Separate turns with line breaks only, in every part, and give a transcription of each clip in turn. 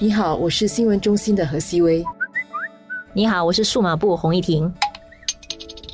你好，我是新闻中心的何希薇。
你好，我是数码部洪一婷。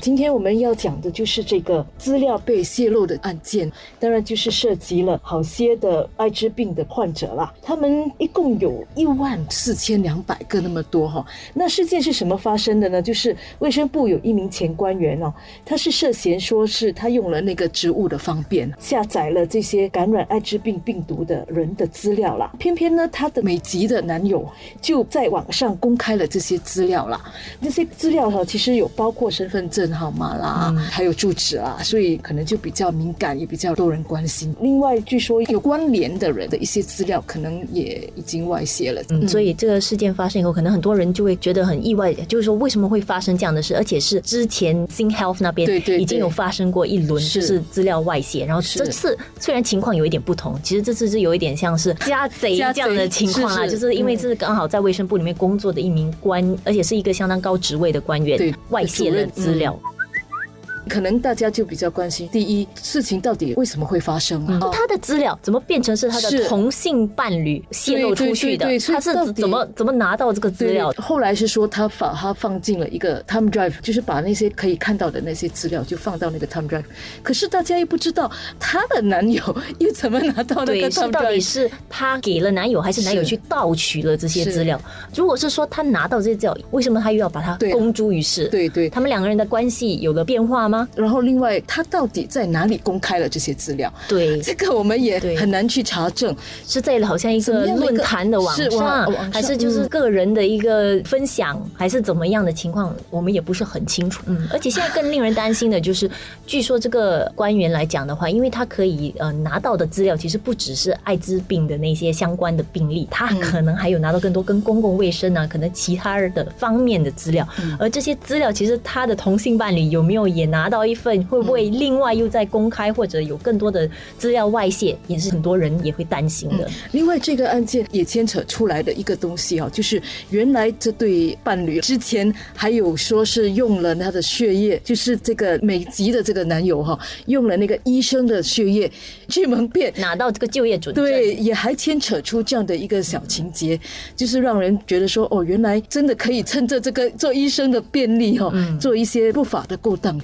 今天我们要讲的就是这个资料被泄露的案件，当然就是涉及了好些的艾滋病的患者啦。他们一共有一万四千两百个那么多哈。那事件是什么发生的呢？就是卫生部有一名前官员哦，他是涉嫌说是他用了那个职务的方便，下载了这些感染艾滋病病毒的人的资料啦。偏偏呢，他的美籍的男友就在网上公开了这些资料啦。那些资料哈，其实有包括身份证。号码啦，还有住址啊，所以可能就比较敏感，也比较多人关心。另外，据说有关联的人的一些资料，可能也已经外泄了。
嗯，所以这个事件发生以后，可能很多人就会觉得很意外，就是说为什么会发生这样的事，而且是之前 Sing Health 那边已经有发生过一轮，就是资料外泄。然后这次虽然情况有一点不同，其实这次是有一点像是家贼这样的情况啦，就是因为这是刚好在卫生部里面工作的一名官，而且是一个相当高职位的官员，外泄了资料。
可能大家就比较关心，第一事情到底为什么会发生啊？
他的资料怎么变成是他的同性伴侣泄露出去的？他是怎么怎么拿到这个资料？
后来是说他把他放进了一个 Time Drive，就是把那些可以看到的那些资料就放到那个 Time Drive。可是大家又不知道她的男友又怎么拿到那个 Time Drive？
到底是他给了男友，还是男友去盗取了这些资料？如果是说他拿到这些资料，为什么他又要把它公诸于世？
对对，
他们两个人的关系有了变化吗？
然后，另外，他到底在哪里公开了这些资料？
对，
这个我们也很难去查证。
是在好像一个论坛的网上，还是就是个人的一个分享，还是怎么样的情况？我们也不是很清楚。嗯，而且现在更令人担心的就是，据说这个官员来讲的话，因为他可以呃拿到的资料，其实不只是艾滋病的那些相关的病例，他可能还有拿到更多跟公共卫生啊，可能其他的方面的资料。而这些资料，其实他的同性伴侣有没有也拿？拿到一份会不会另外又在公开或者有更多的资料外泄，也是很多人也会担心的。
另外，这个案件也牵扯出来的一个东西啊，就是原来这对伴侣之前还有说是用了他的血液，就是这个美籍的这个男友哈，用了那个医生的血液去蒙骗
拿到这个就业准证。
对，也还牵扯出这样的一个小情节，就是让人觉得说哦，原来真的可以趁着这个做医生的便利哈，做一些不法的勾当。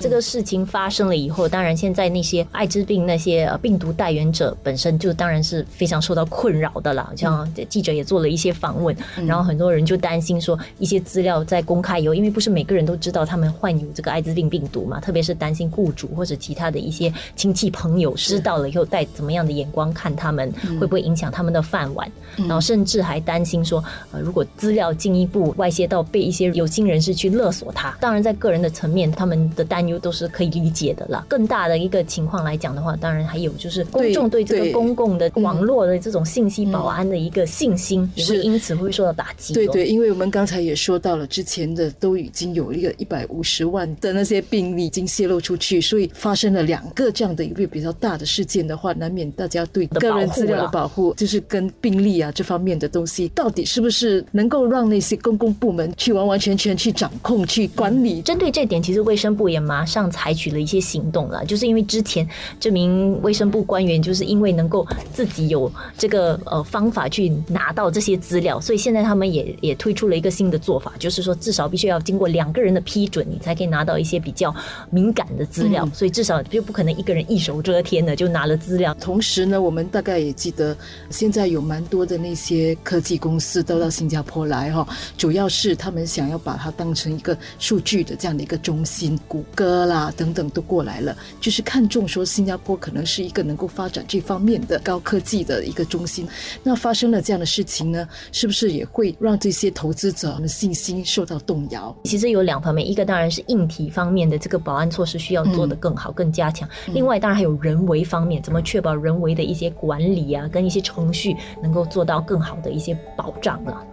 这个事情发生了以后，当然现在那些艾滋病那些病毒带源者本身就当然是非常受到困扰的了。像记者也做了一些访问，然后很多人就担心说，一些资料在公开以后，因为不是每个人都知道他们患有这个艾滋病病毒嘛，特别是担心雇主或者其他的一些亲戚朋友知道了以后带怎么样的眼光看他们，会不会影响他们的饭碗？然后甚至还担心说，呃，如果资料进一步外泄到被一些有心人士去勒索他，当然在个人的层面，他们的担。都是可以理解的啦。更大的一个情况来讲的话，当然还有就是公众对这个公共的网络的这种信息保安的一个信心，也会因此会受到打击。
对对，因为我们刚才也说到了，之前的都已经有一个一百五十万的那些病例已经泄露出去，所以发生了两个这样的一个比较大的事件的话，难免大家对个人资料的保护，就是跟病例啊这方面的东西，到底是不是能够让那些公共部门去完完全全去掌控、去管理？
针对这点，其实卫生部也马上采取了一些行动了，就是因为之前这名卫生部官员就是因为能够自己有这个呃方法去拿到这些资料，所以现在他们也也推出了一个新的做法，就是说至少必须要经过两个人的批准，你才可以拿到一些比较敏感的资料，所以至少就不可能一个人一手遮天的就拿了资料。
同时呢，我们大概也记得，现在有蛮多的那些科技公司都到新加坡来哈，主要是他们想要把它当成一个数据的这样的一个中心，谷歌啦。等等都过来了，就是看中说新加坡可能是一个能够发展这方面的高科技的一个中心。那发生了这样的事情呢，是不是也会让这些投资者的信心受到动摇？
其实有两方面，一个当然是硬体方面的这个保安措施需要做得更好、更加强；另外当然还有人为方面，怎么确保人为的一些管理啊，跟一些程序能够做到更好的一些保障了。